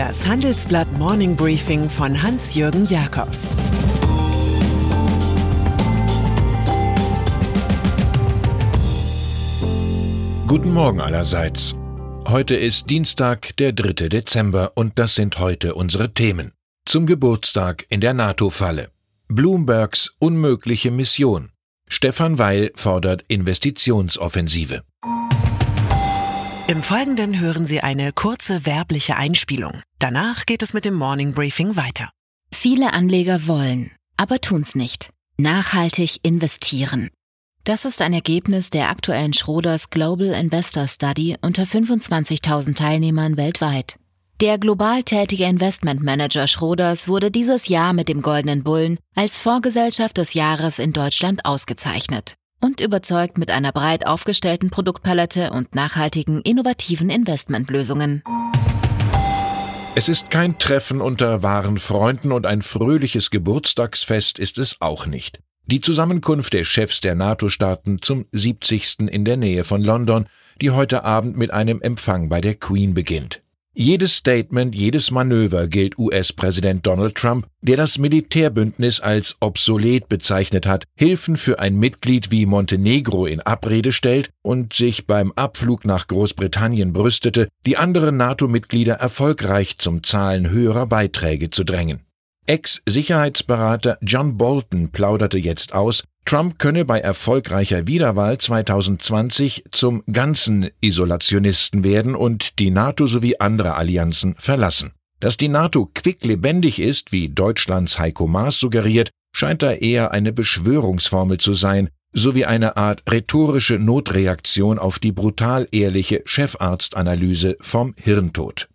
Das Handelsblatt Morning Briefing von Hans-Jürgen Jakobs Guten Morgen allerseits. Heute ist Dienstag, der 3. Dezember, und das sind heute unsere Themen. Zum Geburtstag in der NATO-Falle. Bloombergs unmögliche Mission. Stefan Weil fordert Investitionsoffensive. Im Folgenden hören Sie eine kurze werbliche Einspielung. Danach geht es mit dem Morning Briefing weiter. Viele Anleger wollen, aber tun's nicht. Nachhaltig investieren. Das ist ein Ergebnis der aktuellen Schroders Global Investor Study unter 25.000 Teilnehmern weltweit. Der global tätige Investmentmanager Schroders wurde dieses Jahr mit dem Goldenen Bullen als Vorgesellschaft des Jahres in Deutschland ausgezeichnet und überzeugt mit einer breit aufgestellten Produktpalette und nachhaltigen, innovativen Investmentlösungen. Es ist kein Treffen unter wahren Freunden und ein fröhliches Geburtstagsfest ist es auch nicht. Die Zusammenkunft der Chefs der NATO-Staaten zum 70. in der Nähe von London, die heute Abend mit einem Empfang bei der Queen beginnt. Jedes Statement, jedes Manöver gilt US-Präsident Donald Trump, der das Militärbündnis als obsolet bezeichnet hat, Hilfen für ein Mitglied wie Montenegro in Abrede stellt und sich beim Abflug nach Großbritannien brüstete, die anderen NATO-Mitglieder erfolgreich zum Zahlen höherer Beiträge zu drängen. Ex-Sicherheitsberater John Bolton plauderte jetzt aus, Trump könne bei erfolgreicher Wiederwahl 2020 zum ganzen Isolationisten werden und die NATO sowie andere Allianzen verlassen. Dass die NATO quicklebendig ist, wie Deutschlands Heiko Maas suggeriert, scheint da eher eine Beschwörungsformel zu sein, sowie eine Art rhetorische Notreaktion auf die brutal ehrliche Chefarztanalyse vom Hirntod.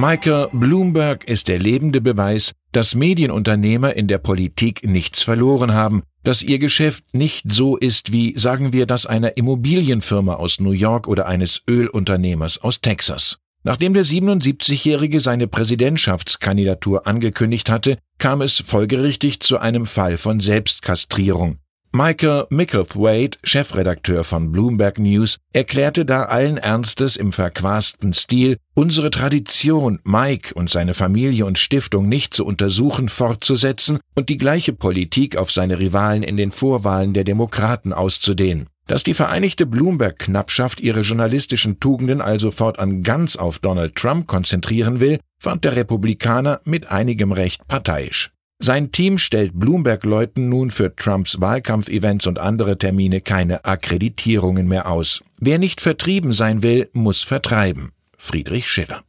Michael Bloomberg ist der lebende Beweis, dass Medienunternehmer in der Politik nichts verloren haben, dass ihr Geschäft nicht so ist wie, sagen wir, das einer Immobilienfirma aus New York oder eines Ölunternehmers aus Texas. Nachdem der 77-Jährige seine Präsidentschaftskandidatur angekündigt hatte, kam es folgerichtig zu einem Fall von Selbstkastrierung. Michael Micklethwaite, Chefredakteur von Bloomberg News, erklärte da allen Ernstes im verquasten Stil, unsere Tradition, Mike und seine Familie und Stiftung nicht zu untersuchen, fortzusetzen und die gleiche Politik auf seine Rivalen in den Vorwahlen der Demokraten auszudehnen. Dass die vereinigte Bloomberg-Knappschaft ihre journalistischen Tugenden also fortan ganz auf Donald Trump konzentrieren will, fand der Republikaner mit einigem Recht parteiisch. Sein Team stellt Bloomberg-Leuten nun für Trumps Wahlkampfevents und andere Termine keine Akkreditierungen mehr aus. Wer nicht vertrieben sein will, muss vertreiben. Friedrich Schiller.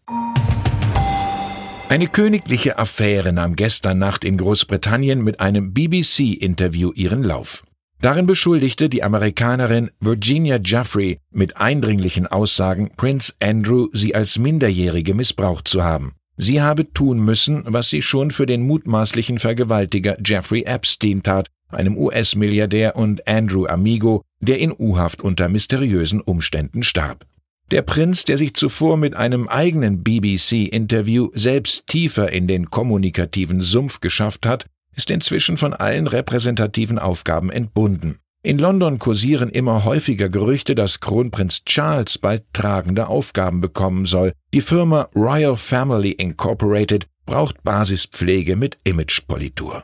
Eine königliche Affäre nahm gestern Nacht in Großbritannien mit einem BBC-Interview ihren Lauf. Darin beschuldigte die Amerikanerin Virginia Jeffrey mit eindringlichen Aussagen Prince Andrew sie als Minderjährige missbraucht zu haben. Sie habe tun müssen, was sie schon für den mutmaßlichen Vergewaltiger Jeffrey Epstein tat, einem US-Milliardär und Andrew Amigo, der in U-Haft unter mysteriösen Umständen starb. Der Prinz, der sich zuvor mit einem eigenen BBC-Interview selbst tiefer in den kommunikativen Sumpf geschafft hat, ist inzwischen von allen repräsentativen Aufgaben entbunden. In London kursieren immer häufiger Gerüchte, dass Kronprinz Charles bald tragende Aufgaben bekommen soll. Die Firma Royal Family Incorporated braucht Basispflege mit Imagepolitur.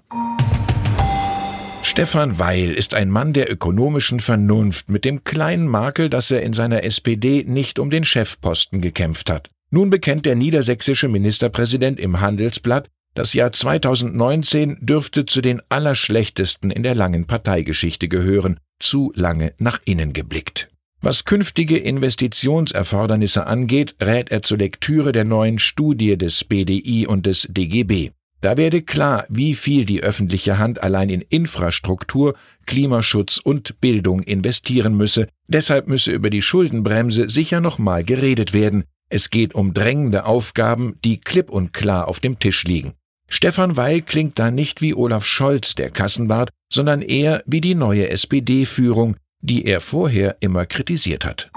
Stefan Weil ist ein Mann der ökonomischen Vernunft mit dem kleinen Makel, dass er in seiner SPD nicht um den Chefposten gekämpft hat. Nun bekennt der niedersächsische Ministerpräsident im Handelsblatt, das Jahr 2019 dürfte zu den allerschlechtesten in der langen Parteigeschichte gehören, zu lange nach innen geblickt. Was künftige Investitionserfordernisse angeht, rät er zur Lektüre der neuen Studie des BDI und des DGB. Da werde klar, wie viel die öffentliche Hand allein in Infrastruktur, Klimaschutz und Bildung investieren müsse. Deshalb müsse über die Schuldenbremse sicher nochmal geredet werden. Es geht um drängende Aufgaben, die klipp und klar auf dem Tisch liegen. Stefan Weil klingt da nicht wie Olaf Scholz, der Kassenbart, sondern eher wie die neue SPD-Führung, die er vorher immer kritisiert hat.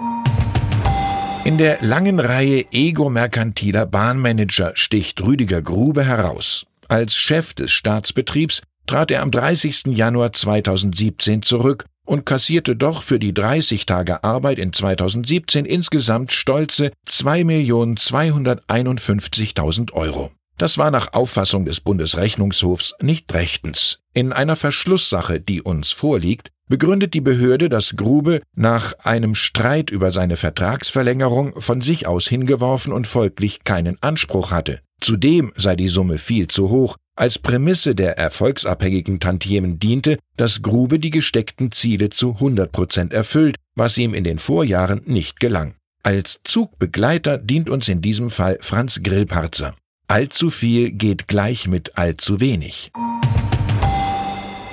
In der langen Reihe ego-merkantiler Bahnmanager sticht Rüdiger Grube heraus. Als Chef des Staatsbetriebs trat er am 30. Januar 2017 zurück und kassierte doch für die 30 Tage Arbeit in 2017 insgesamt stolze 2.251.000 Euro. Das war nach Auffassung des Bundesrechnungshofs nicht rechtens. In einer Verschlusssache, die uns vorliegt, begründet die Behörde, dass Grube nach einem Streit über seine Vertragsverlängerung von sich aus hingeworfen und folglich keinen Anspruch hatte. Zudem sei die Summe viel zu hoch. Als Prämisse der erfolgsabhängigen Tantiemen diente, dass Grube die gesteckten Ziele zu 100 Prozent erfüllt, was ihm in den Vorjahren nicht gelang. Als Zugbegleiter dient uns in diesem Fall Franz Grillparzer. Allzu viel geht gleich mit allzu wenig.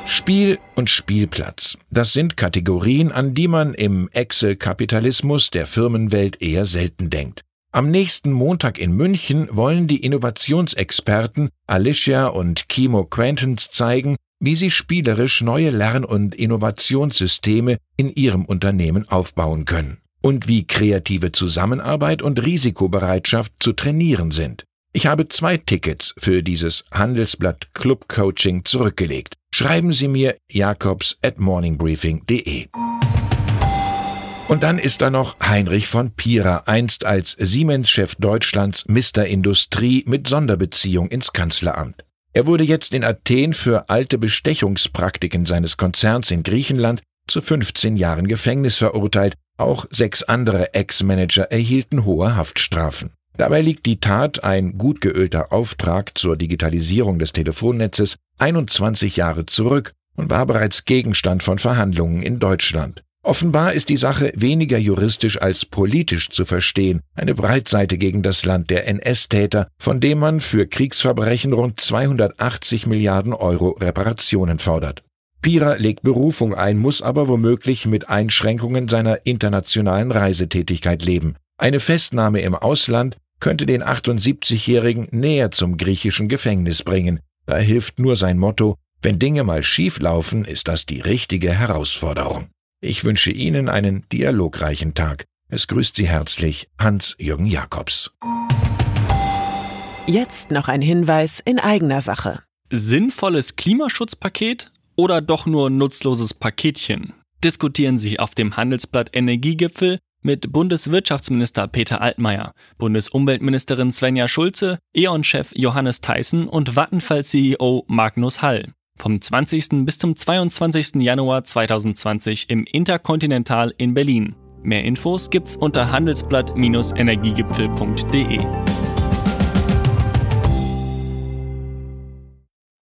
Spiel und Spielplatz. Das sind Kategorien, an die man im Excel-Kapitalismus der Firmenwelt eher selten denkt. Am nächsten Montag in München wollen die Innovationsexperten Alicia und Kimo Quentons zeigen, wie sie spielerisch neue Lern- und Innovationssysteme in ihrem Unternehmen aufbauen können und wie kreative Zusammenarbeit und Risikobereitschaft zu trainieren sind. Ich habe zwei Tickets für dieses Handelsblatt Club Coaching zurückgelegt. Schreiben Sie mir jakobs at morningbriefing.de. Und dann ist da noch Heinrich von Pira, einst als Siemens-Chef Deutschlands Mr. Industrie mit Sonderbeziehung ins Kanzleramt. Er wurde jetzt in Athen für alte Bestechungspraktiken seines Konzerns in Griechenland zu 15 Jahren Gefängnis verurteilt. Auch sechs andere Ex-Manager erhielten hohe Haftstrafen. Dabei liegt die Tat, ein gut geölter Auftrag zur Digitalisierung des Telefonnetzes, 21 Jahre zurück und war bereits Gegenstand von Verhandlungen in Deutschland. Offenbar ist die Sache weniger juristisch als politisch zu verstehen, eine Breitseite gegen das Land der NS-Täter, von dem man für Kriegsverbrechen rund 280 Milliarden Euro Reparationen fordert. Pira legt Berufung ein, muss aber womöglich mit Einschränkungen seiner internationalen Reisetätigkeit leben. Eine Festnahme im Ausland könnte den 78-Jährigen näher zum griechischen Gefängnis bringen. Da hilft nur sein Motto, wenn Dinge mal schief laufen, ist das die richtige Herausforderung. Ich wünsche Ihnen einen dialogreichen Tag. Es grüßt Sie herzlich Hans-Jürgen Jakobs. Jetzt noch ein Hinweis in eigener Sache. Sinnvolles Klimaschutzpaket oder doch nur nutzloses Paketchen? Diskutieren Sie auf dem Handelsblatt Energiegipfel mit Bundeswirtschaftsminister Peter Altmaier, Bundesumweltministerin Svenja Schulze, E.ON-Chef Johannes Theissen und Vattenfall-CEO Magnus Hall. Vom 20. bis zum 22. Januar 2020 im Intercontinental in Berlin. Mehr Infos gibt's unter handelsblatt-energiegipfel.de.